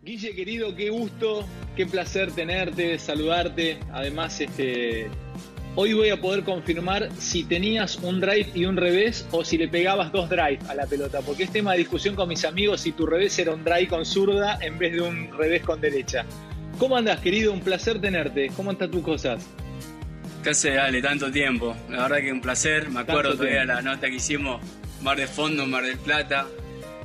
Guille querido, qué gusto, qué placer tenerte, saludarte. Además, este, hoy voy a poder confirmar si tenías un drive y un revés o si le pegabas dos drive a la pelota, porque es tema de discusión con mis amigos si tu revés era un drive con zurda en vez de un revés con derecha. ¿Cómo andas, querido? Un placer tenerte. ¿Cómo están tus cosas? ¿Qué hace, dale, tanto tiempo? La verdad que un placer. Me acuerdo todavía la nota que hicimos Mar de Fondo, Mar del Plata,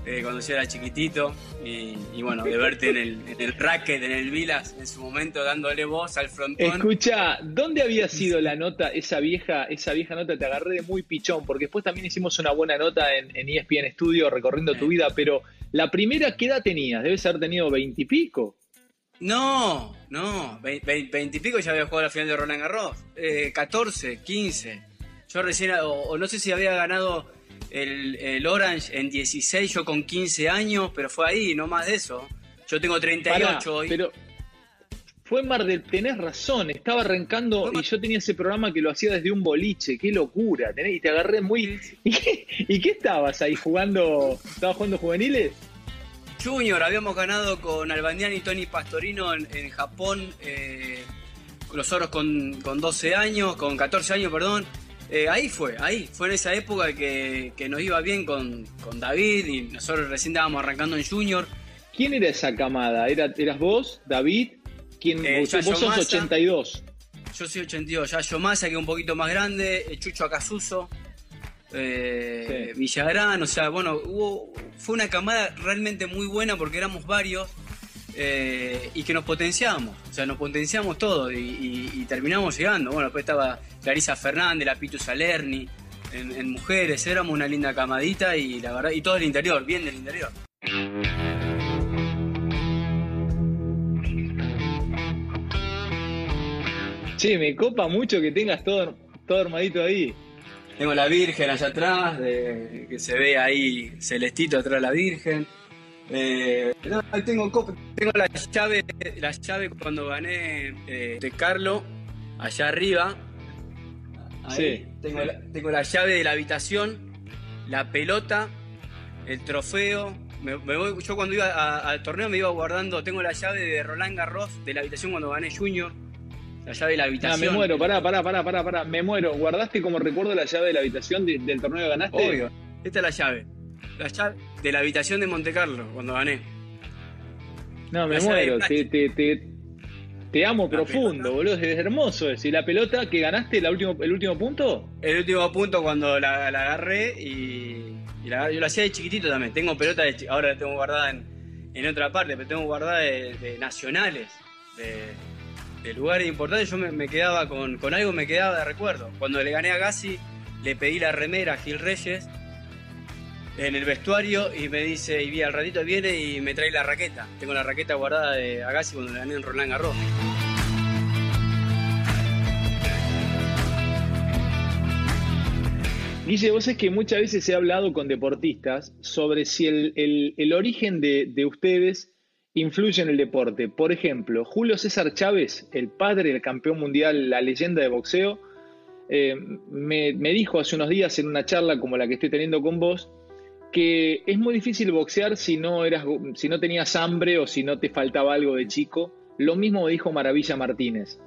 eh, cuando yo era chiquitito. Y, bueno, de verte en el, en el racket, en el Vilas, en su momento dándole voz al frontón. Escucha, ¿dónde había sido la nota, esa vieja, esa vieja nota? Te agarré de muy pichón, porque después también hicimos una buena nota en, en ESPN Studio recorriendo tu vida, pero la primera, ¿qué edad tenías? Debes haber tenido veintipico. No, no, veintipico ya había jugado la final de Roland Garros. Eh, 14, 15. Yo recién, o, no sé si había ganado el, Orange en 16, yo con 15 años, pero fue ahí, no más de eso. Yo tengo 38 hoy. Pero fue Mar del, tenés razón, estaba arrancando y yo tenía ese programa que lo hacía desde un boliche, qué locura, tenés, y te agarré muy... ¿Y qué, estabas ahí jugando? ¿Estabas jugando juveniles? Junior, habíamos ganado con Albaniani y Tony Pastorino en, Japón, eh, los oros con, 12 años, con 14 años, perdón. Eh, ahí fue, ahí, fue en esa época que, nos iba bien con, David y nosotros recién estábamos arrancando en Junior. ¿Quién era esa camada? ¿Era, ¿Eras vos, David? ¿Quién, eh, vos, sos 82. Yo soy 82, Yayo Massa, que es un poquito más grande, Chucho Acasuso, eh, Villagrán, o sea, bueno, hubo, fue una camada realmente muy buena porque éramos varios eh, y que nos potenciamos, o sea, nos potenciamos todo y, terminamos llegando. Bueno, después estaba Clarisa Fernández, la Pitu Salerni, en, mujeres, éramos una linda camadita y la verdad, y todo el interior, bien del interior. Sí, me copa mucho que tengas todo, todo armadito ahí. Tengo la Virgen allá atrás, que se ve ahí celestito atrás de la Virgen. Eh, tengo, tengo la llave, la llave cuando gané eh, de Carlo, allá arriba. sí. Tengo la, tengo la llave de la habitación, la pelota, el trofeo. Me, voy, yo cuando iba al torneo me iba guardando, tengo la llave de Roland Garros de la habitación cuando gané Junior la llave de la habitación. me muero, pará, pará, pará, pará, pará. Me muero. ¿Guardaste como recuerdo la llave de la habitación del torneo que ganaste? Obvio. Esta es la llave. La de la habitación de Monte Carlo, cuando gané. No, me muero. Te, te, te, te, amo profundo, boludo. Es hermoso eso. ¿Y la pelota que ganaste el último, el último punto? El último punto cuando la, la agarré y, y la, yo la hacía de chiquitito también. Tengo pelota de ahora la tengo guardada en, en otra parte, pero tengo guardada de, de nacionales. De, de lugares importantes, yo me, quedaba con, algo, me quedaba de recuerdo. Cuando le gané a Gassi, le pedí la remera a Gil Reyes en el vestuario y me dice, y al ratito viene y me trae la raqueta. Tengo la raqueta guardada de Agassi cuando le gané en Roland Garros. Guille, vos es que muchas veces he hablado con deportistas sobre si el, origen de, de ustedes influye en el deporte. Por ejemplo, Julio César Chávez, el padre del campeón mundial, la leyenda de boxeo, eh, me, dijo hace unos días en una charla como la que estoy teniendo con vos, que es muy difícil boxear si no, eras, si no tenías hambre o si no te faltaba algo de chico. Lo mismo dijo Maravilla Martínez.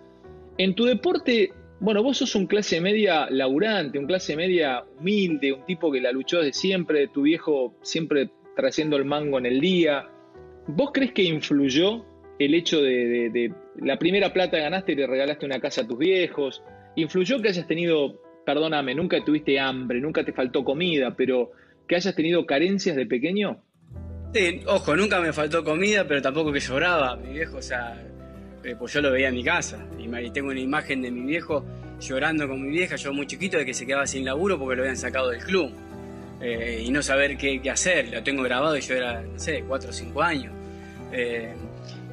En tu deporte, bueno, vos sos un clase media laburante, un clase media humilde, un tipo que la luchó desde siempre, tu viejo siempre trayendo el mango en el día, ¿Vos crees que influyó el hecho de, la primera plata ganaste y le regalaste una casa a tus viejos? ¿Influyó que hayas tenido, perdóname, nunca tuviste hambre, nunca te faltó comida, pero que hayas tenido carencias de pequeño? Sí, ojo, nunca me faltó comida, pero tampoco que lloraba. Mi viejo, o sea, eh, pues yo lo veía en mi casa. Y tengo una imagen de mi viejo llorando con mi vieja, yo muy chiquito, de que se quedaba sin laburo porque lo habían sacado del club. Eh, y no saber qué, hacer. Lo tengo grabado y yo era, no sé, 4 o 5 años. Eh,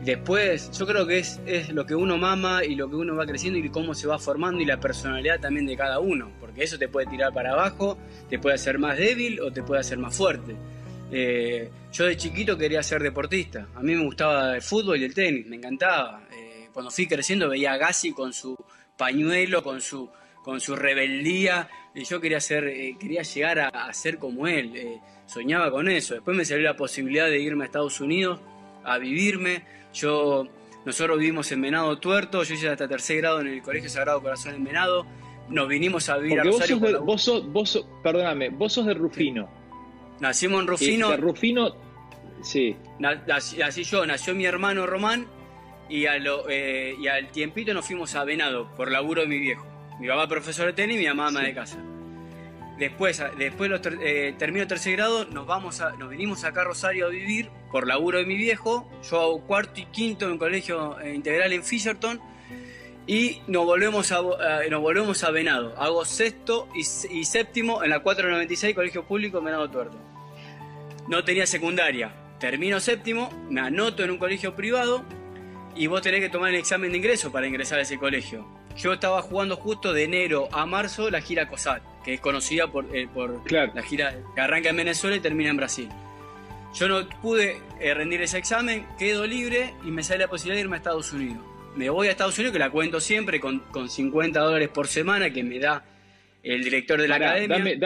después, yo creo que es, es, lo que uno mama y lo que uno va creciendo y cómo se va formando y la personalidad también de cada uno, porque eso te puede tirar para abajo, te puede hacer más débil o te puede hacer más fuerte. Eh, yo de chiquito quería ser deportista. A mí me gustaba el fútbol y el tenis, me encantaba. Eh, cuando fui creciendo veía a Gassi con su pañuelo, con su, con su rebeldía. Y yo quería, ser, eh, quería llegar a, ser como él. soñaba con eso. Después me salió la posibilidad de irme a Estados Unidos a vivirme. Yo, nosotros vivimos en Venado Tuerto. Yo hice hasta tercer grado en el Colegio Sagrado Corazón en Venado. Nos vinimos a vivir a Rosario. Vos sos, vos perdóname, vos sos de Rufino. Nacimos en Rufino. Rufino, sí. Así yo, nació mi hermano Román y, a lo, eh, y al tiempito nos fuimos a Venado por laburo de mi viejo. Mi papá profesor de tenis y mi mamá ama de casa. Después, después los eh, termino tercer grado, nos, vamos a, nos vinimos acá a Rosario a vivir por laburo de mi viejo. Yo hago cuarto y quinto en un colegio eh, integral en Fisherton y nos volvemos a, nos volvemos a Venado. Hago sexto y, séptimo en la 496 Colegio Público Venado Tuerto. No tenía secundaria. Termino séptimo, me anoto en un colegio privado y vos tenés que tomar el examen de ingreso para ingresar a ese colegio. Yo estaba jugando justo de enero a marzo la gira COSAT, que es conocida por, eh, por la gira que arranca en Venezuela y termina en Brasil. Yo no pude eh, rendir ese examen, quedo libre y me sale la posibilidad de irme a Estados Unidos me voy a Estados Unidos, que la cuento siempre, con, con 50 dólares por semana que me da el director de la academia.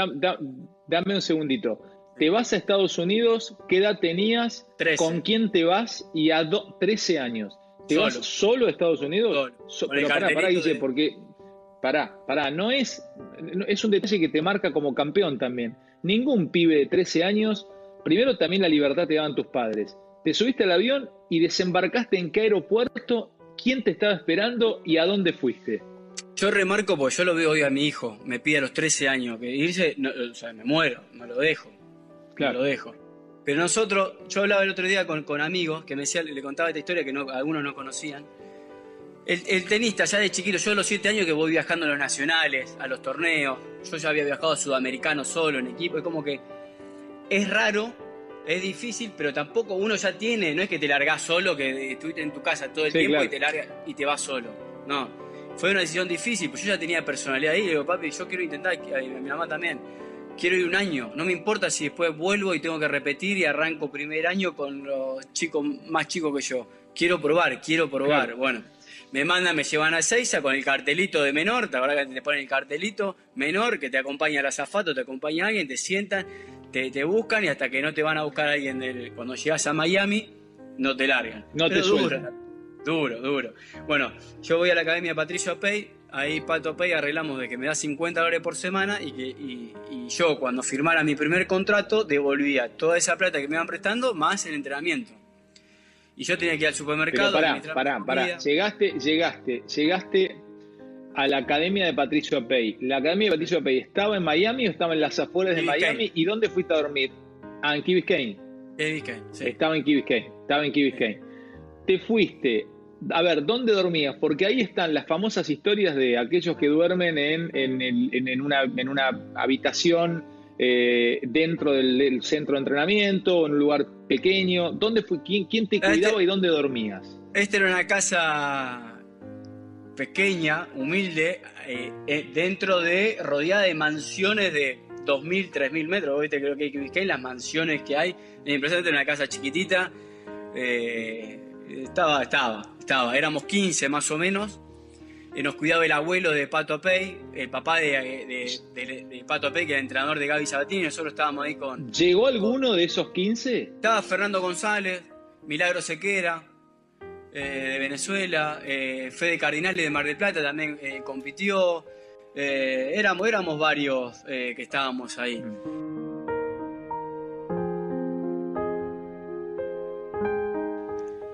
Dame, un segundito. Te vas a Estados Unidos, ¿qué edad tenías? ¿Con quién te vas? Y a 13 años. ¿Te vas solo a Estados Unidos? Solo. pero pará, pará, Guille, porque. Pará, pará, no es. Es un detalle que te marca como campeón también. Ningún pibe de 13 años. Primero también la libertad te daban tus padres. Te subiste al avión y desembarcaste en qué aeropuerto quién te estaba esperando y a dónde fuiste. Yo remarco porque yo lo veo hoy a mi hijo, me pide a los 13 años que irse, o sea, me muero, me lo dejo. Claro. Me lo dejo. Pero nosotros, yo hablaba el otro día con, con amigos que me decían, le contaba esta historia que no, algunos no conocían. El, tenista, ya de chiquito, yo a los 7 años que voy viajando a los nacionales, a los torneos, yo ya había viajado a sudamericano solo, en equipo, es como que es raro es difícil, pero tampoco uno ya tiene, no es que te largás solo, que estuviste en tu casa todo el tiempo y te largas y te vas solo. No, fue una decisión difícil, pues yo ya tenía personalidad ahí, y digo, papi, yo quiero intentar, y mi mamá también, quiero ir un año, no me importa si después vuelvo y tengo que repetir y arranco primer año con los chicos más chicos que yo. Quiero probar, quiero probar. Bueno, me mandan, me llevan a Seiza con el cartelito de menor, ¿te acuerdas que te ponen el cartelito menor, que te acompaña el azafato, te acompaña alguien, te sientan, te, buscan y hasta que no te van a buscar alguien del, cuando llegas a Miami, no te largan. No te duro, duro, duro. Bueno, yo voy a la academia Patricio Pay, ahí Pato Pay arreglamos de que me da 50 dólares por semana y que y, yo cuando firmara mi primer contrato devolvía toda esa plata que me iban prestando más el entrenamiento. Y yo tenía que ir al supermercado. Pero pará, pará, pará. Llegaste, llegaste, llegaste a la Academia de Patricio Pay. ¿La Academia de Patricio Pay estaba en Miami o estaba en las afueras de Miami? ¿Y dónde fuiste a dormir? Ah, en Key Biscayne. sí. Estaba en Key Biscayne. Estaba en Key Biscayne. Te fuiste. A ver, ¿dónde dormías? Porque ahí están las famosas historias de aquellos que duermen en, en, una, en una habitación eh, dentro del, centro de entrenamiento, en un lugar pequeño. ¿Dónde fue? ¿Quién, quién te este cuidaba y dónde dormías? Esta era una casa pequeña, humilde, eh, eh, dentro de, rodeada de mansiones de 2.000, 3.000 metros. Viste, creo que hay que las mansiones que hay. Es impresionante, una casa chiquitita. Eh, estaba, estaba, estaba. Éramos 15 más o menos. nos cuidaba el abuelo de Pato Pey, el papá de, de, Pato Pey, que era entrenador de Gaby Sabatini. Nosotros estábamos ahí con. ¿Llegó alguno de esos 15? Estaba Fernando González, Milagro Sequera. Eh, de Venezuela, eh, Fede Cardinale de Mar del Plata también eh, compitió. éramos, éramos varios que estábamos ahí.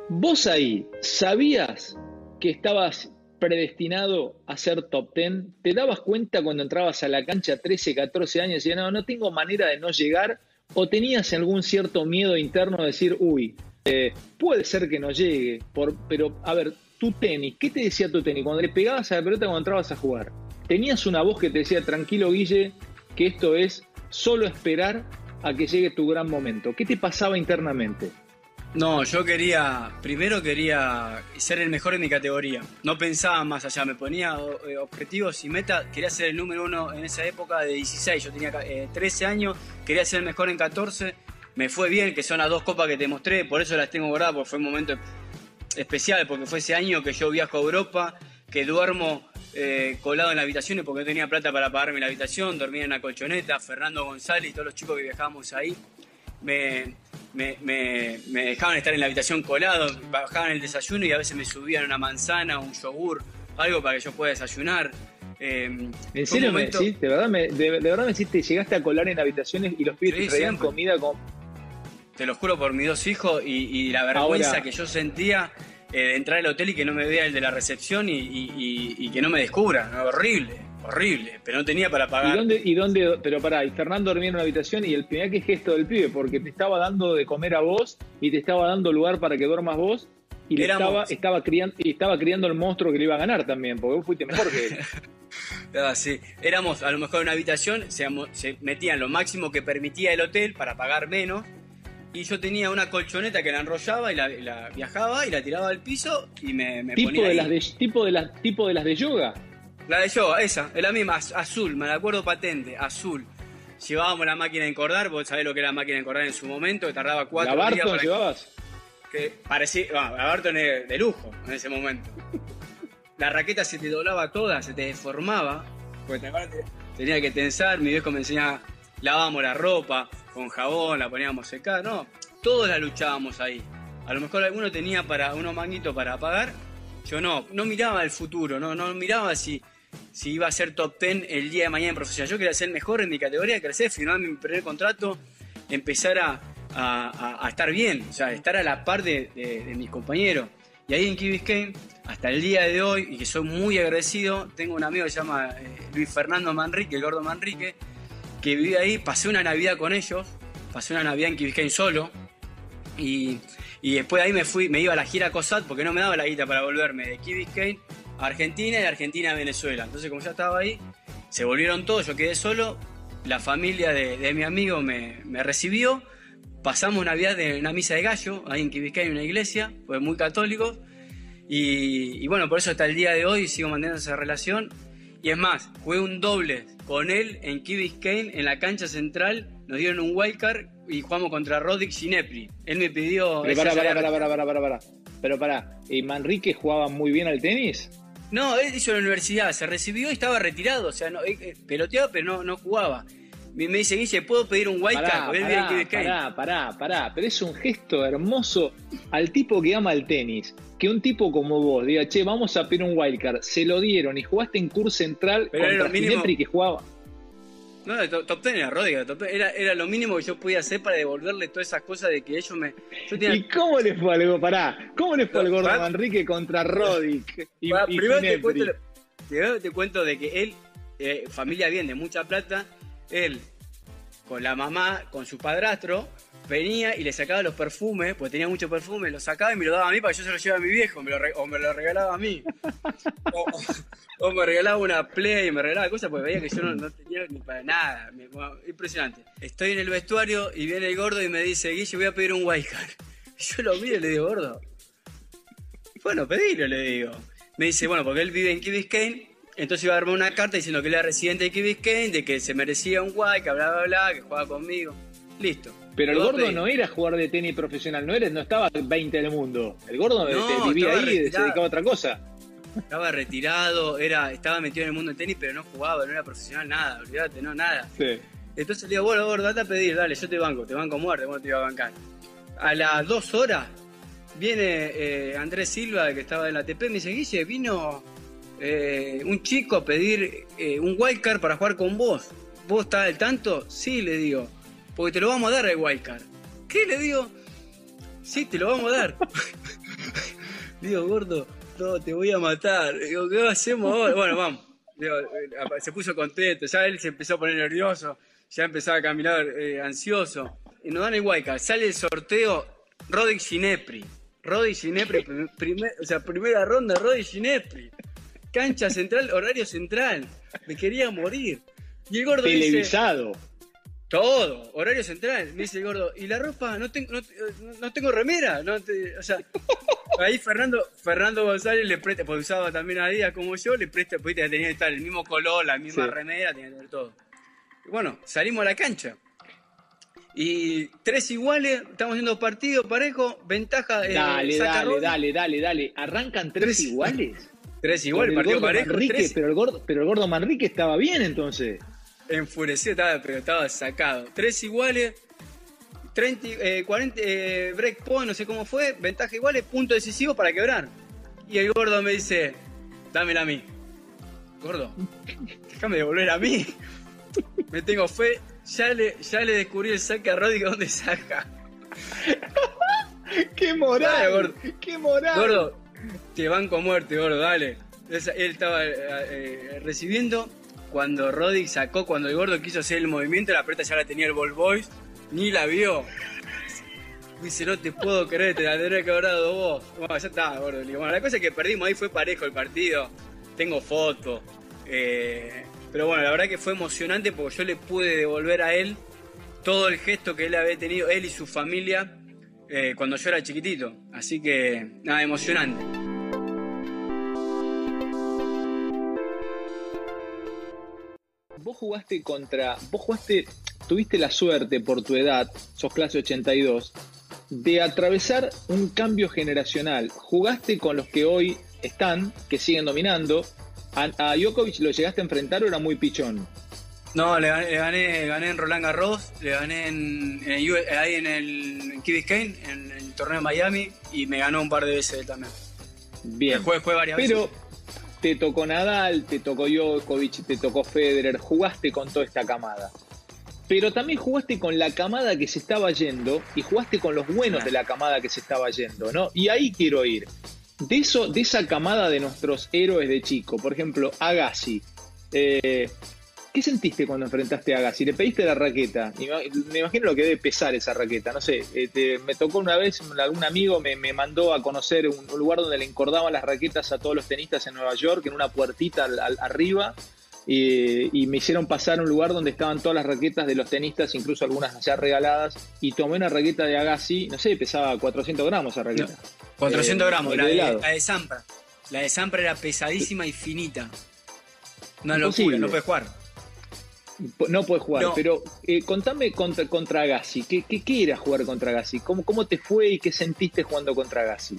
Vos ahí, ¿sabías que estabas predestinado a ser top 10? ¿Te dabas cuenta cuando entrabas a la cancha 13, 14 años y decías, no, no tengo manera de no llegar? ¿O tenías algún cierto miedo interno de decir, uy, eh, puede ser que no llegue, por, pero a ver, tu tenis, ¿qué te decía tu tenis? Cuando le pegabas a la pelota cuando entrabas a jugar, tenías una voz que te decía, tranquilo Guille, que esto es solo esperar a que llegue tu gran momento. ¿Qué te pasaba internamente? No, yo quería, primero quería ser el mejor en mi categoría. No pensaba más allá, me ponía eh, objetivos y meta. Quería ser el número uno en esa época de 16. Yo tenía 13 eh, años, quería ser el mejor en 14 me fue bien, que son las dos copas que te mostré, por eso las tengo guardadas, porque fue un momento especial, porque fue ese año que yo viajo a Europa, que duermo eh, colado en la habitación porque no tenía plata para pagarme la habitación, dormía en la colchoneta, Fernando González y todos los chicos que viajábamos ahí me, me, dejaban estar en la habitación colado, bajaban el desayuno y a veces me subían una manzana, un yogur, algo para que yo pueda desayunar. Em, ¿En serio me decís? ¿De verdad me, de, verdad me decís, llegaste a colar en habitaciones y los pibes te traían comida con... Te lo juro por mis dos hijos y, la vergüenza que yo sentía eh, de entrar al hotel y que no me vea el de la recepción y, que no me descubra. Horrible, horrible. Pero no tenía para pagar. ¿Y dónde? Y dónde pero pará, y Fernando dormía en una habitación y el primer que gesto del pibe, porque te estaba dando de comer a vos y te estaba dando lugar para que duermas vos y le estaba, estaba, criando, y estaba criando el monstruo que le iba a ganar también, porque vos fuiste mejor que él. ah, sí. Éramos a lo mejor en una habitación, se, se metían lo máximo que permitía el hotel para pagar menos y yo tenía una colchoneta que la enrollaba y la, viajaba y la tiraba al piso y me, ¿Tipo ponía de Las de, tipo, de las, tipo de las de yoga? La de yoga, esa, es la misma, azul, me la acuerdo patente, azul. Llevábamos la máquina de encordar, vos sabés lo que era la máquina de encordar en su momento, que tardaba cuatro ¿La días. ¿La llevabas? Que parecía, bueno, la Barton de, de lujo en ese momento. la raqueta se te doblaba toda, se te deformaba, porque tenía que tensar, mi viejo me enseñaba, lavábamos la ropa, con jabón, la poníamos secar, no, todos la luchábamos ahí. A lo mejor alguno tenía para unos manguitos para pagar, yo no, no miraba el futuro, no, no miraba si, si iba a ser top 10 el día de mañana en profesional. Yo quería ser mejor en mi categoría, crecer, firmar mi primer contrato, empezar a, a, estar bien, o sea, estar a la par de, mis compañeros. Y ahí en Key Biscayne, hasta el día de hoy, y que soy muy agradecido, tengo un amigo que se llama eh, Luis Fernando Manrique, el gordo Manrique, que viví ahí, pasé una Navidad con ellos, pasé una Navidad en Key solo, y, después de ahí me fui, me iba a la gira COSAT porque no me daba la guita para volverme de Key a Argentina y de Argentina a Venezuela. Entonces, como ya estaba ahí, se volvieron todos, yo quedé solo, la familia de, mi amigo me, recibió, pasamos Navidad en una misa de gallo, ahí en Key Biscayne, en una iglesia, fue muy católico, y, y, bueno, por eso hasta el día de hoy sigo manteniendo esa relación. Y es más, jugué un doble con él en Key Biscayne en la cancha central. Nos dieron un wildcard y jugamos contra Rodic Ginepri. Él me pidió. Pero para, para, para, para, para, para, para. Pero para, ¿y Manrique jugaba muy bien al tenis? No, él hizo la universidad, se recibió y estaba retirado. O sea, no, eh, peloteaba, pero no, no jugaba. Me, dice, Guille, ¿puedo pedir un wildcard? Pará, pará, pará, pará, pero es un gesto hermoso al tipo que ama el tenis que un tipo como vos diga, che, vamos a pedir un wildcard, se lo dieron y jugaste en Cur Central Pero contra Ginepri que jugaba. No, top, ten era Rodríguez, era, era lo mínimo que yo podía hacer para devolverle todas esas cosas de que ellos me. ¿Y cómo le fue algo? Pará, ¿cómo le fue al gordo Manrique contra Rodic? Y, primero te cuento, te, cuento, de que él, eh, familia bien, de mucha plata, él con la mamá, con su padrastro, venía y le sacaba los perfumes, porque tenía mucho perfume, los sacaba y me lo daba a mí para que yo se lo llevara a mi viejo, o me lo regalaba a mí. o, me regalaba una play, me regalaba cosas porque veía que yo no, tenía ni para nada. impresionante. Estoy en el vestuario y viene el gordo y me dice, Guille, voy a pedir un Wildcard. Yo lo miro y le digo, gordo. Bueno, pedilo, le digo. Me dice, bueno, porque él vive en Key Biscayne, entonces iba a darme una carta diciendo que era residente de Key de que se merecía un Wildcard, bla, bla, bla, que jugaba conmigo. Listo. Pero el gordo no era jugador de tenis profesional, no, era, no estaba 20 del mundo. El gordo vivía ahí y se dedicaba a otra cosa. Estaba retirado, era, estaba metido en el mundo del tenis, pero no jugaba, no era profesional, nada, olvídate, no, nada. Sí. Entonces le digo, bueno, gordo, date a pedir, dale, yo te banco, te banco muerte, ¿cómo te iba a bancar? A las dos horas viene eh, Andrés Silva, que estaba en la ATP, me dice, Guille, vino eh, un chico a pedir eh, un wildcard para jugar con vos. ¿Vos estás al tanto? Sí, le digo porque te lo vamos a dar el wildcard. ¿Qué le digo? Sí, te lo vamos a dar. digo, gordo, no, te voy a matar. Digo, ¿qué hacemos ahora? Bueno, vamos. Eh, se puso contento, ya él se empezó a poner nervioso, ya empezaba a caminar eh, ansioso. Y nos dan el wildcard. Sale el sorteo Rodic Ginepri. Rodic Ginepri, o sea, primera ronda Rodic Ginepri. Cancha central, horario central. Me quería morir. Y el gordo Televisado. Todo, horario central, me dice el gordo. ¿Y la ropa? No tengo, no, tengo remera. No o sea, ahí Fernando, Fernando González le presta, porque usaba también a Díaz como yo, le presta, pues tenía que estar el mismo color, la misma remera, tenía que tener todo. Y bueno, salimos a la cancha. y tres iguales, estamos haciendo partido parejo, ventaja. Eh, dale, dale, dale, dale, dale. ¿Arrancan tres, iguales? Tres iguales, partido parejo. Pero, el gordo, pero el gordo Manrique estaba bien entonces. Enfurecido estaba, pero estaba sacado. Tres iguales, 30, 40, eh, eh, break point, no sé cómo fue, ventaja iguales, punto decisivo para quebrar. Y el gordo me dice, dámela a mí. Gordo, déjame devolver a mí. Me tengo fe, ya le, ya le descubrí el saque a Roddy dónde saca. ¡Qué moral! gordo. ¡Qué moral! Gordo, te banco muerte, gordo, dale. él estaba eh, eh, recibiendo cuando Roddy sacó, cuando el gordo quiso hacer el movimiento, la preta ya la tenía el Ball Boys, ni la vio. Dice, no te puedo creer, te la tendré que haber dado vos. Bueno, ya está, gordo. Bueno, la cosa es que perdimos, ahí fue parejo el partido. Tengo fotos. Eh, pero bueno, la verdad que fue emocionante porque yo le pude devolver a él todo el gesto que él había tenido, él y su familia, cuando yo era chiquitito. Así que, nada, emocionante. Vos jugaste contra, vos jugaste, tuviste la suerte por tu edad, sos clase 82, de atravesar un cambio generacional. Jugaste con los que hoy están, que siguen dominando, ¿A, a Djokovic lo llegaste a enfrentar o era muy pichón? No, le gané, gané, en Roland Garros, le gané en, ahí en el Key Biscayne, en, el torneo de Miami, y me ganó un par de veces también. Bien. Fue, fue varias Pero te tocó Nadal, te tocó Djokovic, te tocó Federer, jugaste con toda esta camada. Pero también jugaste con la camada que se estaba yendo y jugaste con los buenos de la camada que se estaba yendo, ¿no? Y ahí quiero ir de, eso, de esa camada de nuestros héroes de chico, por ejemplo, Agassi. Eh, ¿Qué sentiste cuando enfrentaste a Agassi? Le pediste la raqueta. Me imagino lo que debe pesar esa raqueta. No sé, este, me tocó una vez, algún amigo me, mandó a conocer un, lugar donde le encordaban las raquetas a todos los tenistas en Nueva York, en una puertita arriba y me hicieron pasar a un lugar donde estaban todas las raquetas de los tenistas, incluso algunas ya regaladas, y tomé una raqueta de Agassi, no sé, pesaba 400 gramos esa raqueta. 400 eh, gramos, la de, la de, Sampra. La de Sampra era pesadísima y finita. Una locura, no puedes jugar. No puedes jugar, pero eh, contame contra, contra Agassi, ¿qué, qué, era jugar contra Agassi? ¿Cómo, ¿Cómo te fue y qué sentiste jugando contra Agassi?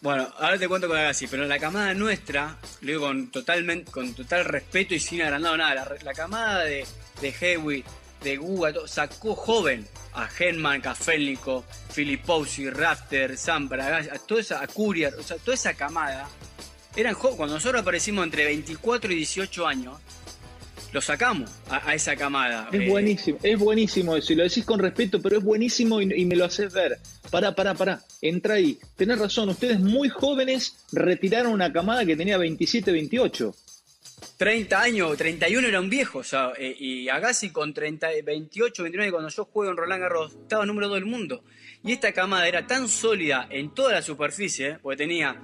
Bueno, ahora te cuento con Agassi, pero en la camada nuestra, lo digo con, totalmente, con total respeto y sin agrandado nada, la, camada de, de Hewitt, de Guga, sacó joven a Henman, Kafelnico, Filipowski, Rafter, Zambra, a toda esa, a Courier, o sea, toda esa camada, eran cuando nosotros aparecimos entre 24 y 18 años, lo sacamos a, esa camada. Es buenísimo, es buenísimo eso, y lo decís con respeto, pero es buenísimo y, me lo haces ver. Pará, pará, pará, entra ahí. Tenés razón, ustedes muy jóvenes retiraron una camada que tenía 27, 28. 30 años, 31 era un viejo, o sea, eh, y Agassi con 30, 28, 29, cuando yo juego en Roland Garros, estaba número 2 del mundo. Y esta camada era tan sólida en toda la superficie, eh, porque tenía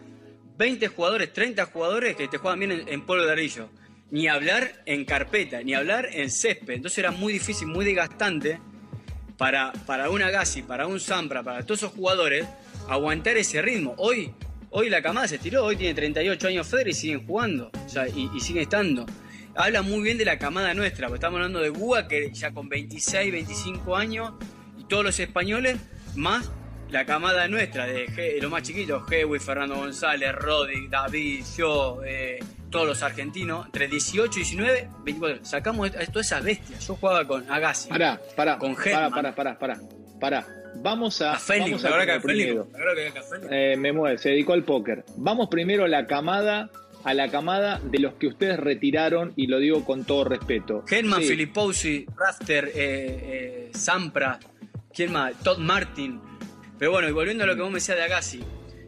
20 jugadores, 30 jugadores que te juegan bien en, en polvo de arillo ni hablar en carpeta, ni hablar en césped. Entonces era muy difícil, muy desgastante para, para un Agassi, para un Sampra, para todos esos jugadores, aguantar ese ritmo. Hoy, hoy la camada se tiró, hoy tiene 38 años Federer y siguen jugando, o sea, y, siguen estando. Habla muy bien de la camada nuestra, porque estamos hablando de Búa, que ya con 26, 25 años, y todos los españoles, más la camada nuestra, de, los más chiquitos, Hewi, Fernando González, Roddy, David, yo, eh, todos los argentinos, entre 18, 19, 24. Sacamos a todas esas bestias. Yo jugaba con Agassi. Pará, pará. Con Pará, pará, pará, pará. pará. Vamos a. A Félix, vamos a que primero. Eh, me mueve, se dedicó al póker. Vamos primero a la camada a la camada de los que ustedes retiraron, y lo digo con todo respeto. Herman sí. Rafter, eh, eh, Sampra, ¿quién más? Todd Martin. Pero bueno, y volviendo a lo que vos me decías de Agassi,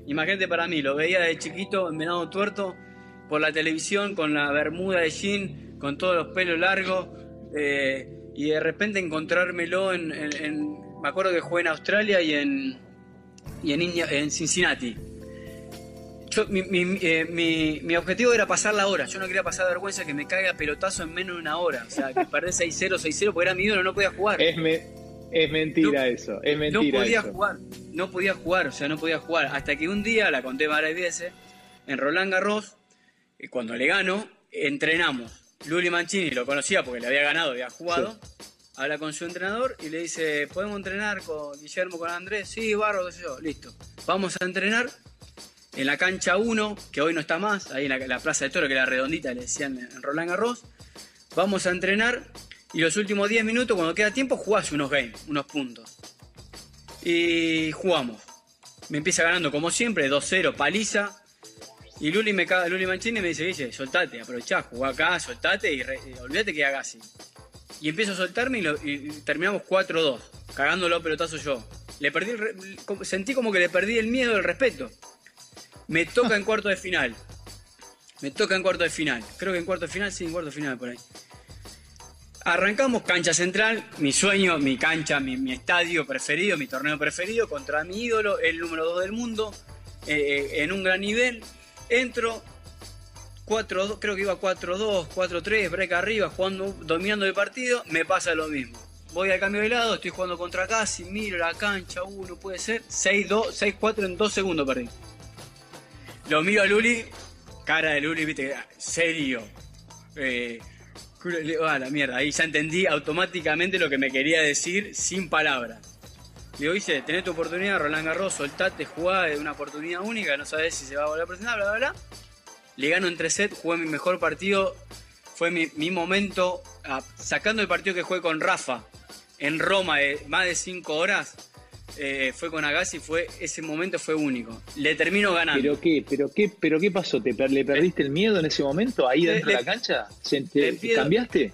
imagínate para mí, lo veía de chiquito en Venado Tuerto por la televisión con la bermuda de jean, con todos los pelos largos, eh, y de repente encontrármelo en, Me acuerdo que jugué en Australia y en, y en, en Cincinnati. Eh, mi, mi, objetivo era pasar la hora. Yo no quería pasar vergüenza que me caiga pelotazo en menos de una hora. O sea, que perdés 6-0, 6-0 porque era mi ídolo, no podía jugar. Es, es mentira eso, es mentira. No podía jugar, no podía jugar, o sea, no podía jugar. Hasta que un día, la conté varias veces, en Roland Garros, y cuando le gano, entrenamos. Luli Mancini lo conocía porque le había ganado, había jugado. habla con su entrenador y le dice, ¿podemos entrenar con Guillermo, con Andrés? Sí, barro, qué sé yo, listo. Vamos a entrenar en la cancha 1, que hoy no está más, ahí en la, Plaza de Toro, que era redondita, le decían en Roland Garros. Vamos a entrenar y los últimos 10 minutos, cuando queda tiempo, jugás unos games, unos puntos. Y jugamos. Me empieza ganando como siempre, 2-0, paliza. Y Luli, me, Luli Mancini me dice, dice, soltate, aprovechá, jugá acá, soltate y, olvídate que hagas así. Y empiezo a soltarme y, terminamos 4-2, cagándolo pelotazo yo. Le perdí sentí como que le perdí el miedo, el respeto. Me toca en cuarto de final. Me toca en cuarto de final. Creo que en cuarto de final, sí, en cuarto de final por ahí. Arrancamos cancha central, mi sueño, mi cancha, mi, estadio preferido, mi torneo preferido, contra mi ídolo, el número 2 del mundo, eh, eh, en un gran nivel. Entro, 4 creo que iba 4-2, 4-3, break arriba, jugando, dominando el partido, me pasa lo mismo. Voy al cambio de lado, estoy jugando contra Casi, miro la cancha, uno puede ser, 6-2, 6-4 en 2 segundos perdí. Lo miro a Luli, cara de Luli, viste, serio. Eh, la mierda, ahí ya entendí automáticamente lo que me quería decir sin palabras. Digo, dice, tenés tu oportunidad, Roland Garros, soltate, jugá, es una oportunidad única, no sabes si se va a volver a presentar, bla, bla, bla. Le gano en 3 sets, jugué mi mejor partido, fue mi, momento, ah, sacando el partido que jugué con Rafa en Roma de más de 5 horas, eh, fue con Agassi, fue, ese momento fue único. Le termino ganando. ¿Pero qué, pero qué, pero qué pasó? ¿Te, ¿Le perdiste el miedo en ese momento ahí dentro de la cancha? ¿Cambiaste?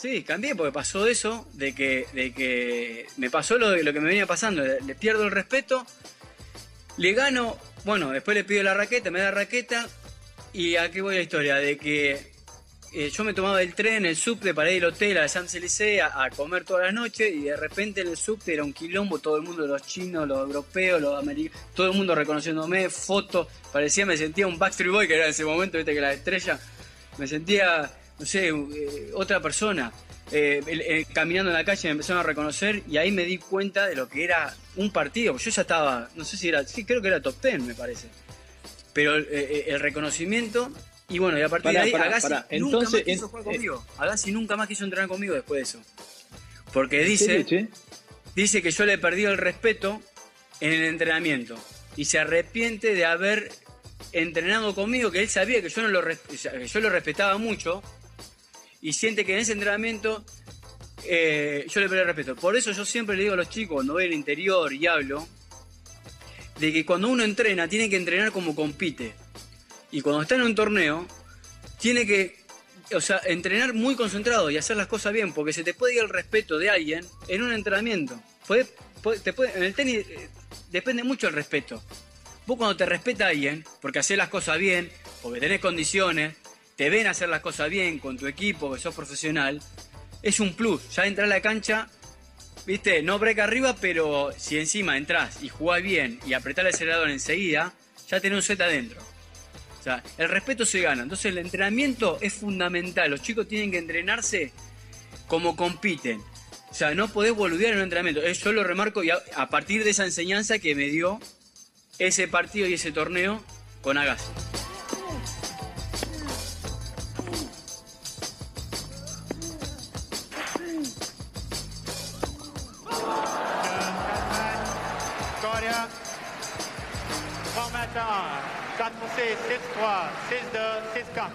Sí, cambié porque pasó eso, de que, de que me pasó lo, lo que me venía pasando, le, pierdo el respeto, le gano, bueno, después le pido la raqueta, me da la raqueta, y aquí voy a la historia, de que eh, yo me tomaba el tren, el subte para ir al hotel a Champs-Élysées a, comer toda la noche y de repente en el subte era un quilombo, todo el mundo, los chinos, los europeos, los americanos, todo el mundo reconociéndome, fotos, parecía, me sentía un Backstreet Boy que era en ese momento, viste que la estrella, me sentía, no sé, eh, otra persona. Eh, caminando en la calle me empezaron a reconocer y ahí me di cuenta de lo que era un partido. Yo ya estaba, no sé si era, sí, creo que era top 10 me parece. Pero el reconocimiento y bueno, y a partir de ahí, Agassi nunca Entonces, más quiso jugar conmigo. Agassi nunca más quiso entrenar conmigo después de eso. Porque dice, dice que yo le perdí el respeto en el entrenamiento. Y se arrepiente de haber entrenado conmigo, que él sabía que yo, no lo, que yo lo respetaba mucho. Y siente que en ese entrenamiento eh, yo le perdí el respeto. Por eso yo siempre le digo a los chicos, cuando voy al interior y hablo, de que cuando uno entrena, tiene que entrenar como compite. Y cuando está en un torneo, tiene que, o sea, entrenar muy concentrado y hacer las cosas bien, porque se te puede ir el respeto de alguien en un entrenamiento. Puede, te puede, en el tenis eh, depende mucho el respeto. Vos cuando te respeta alguien, porque haces las cosas bien, porque tenés condiciones, te ven hacer las cosas bien con tu equipo, que sos profesional, es un plus. Ya entrar a la cancha, viste, no break arriba, pero si encima entras y jugás bien y apretás el acelerador enseguida, ya tenés un set adentro. O sea, el respeto se gana. Entonces el entrenamiento es fundamental. Los chicos tienen que entrenarse como compiten. O sea, no podés boludear en un entrenamiento. Yo lo remarco y a, partir de esa enseñanza que me dio ese partido y ese torneo con Agassi. 4 6, 6 3, 6 2, 6 4.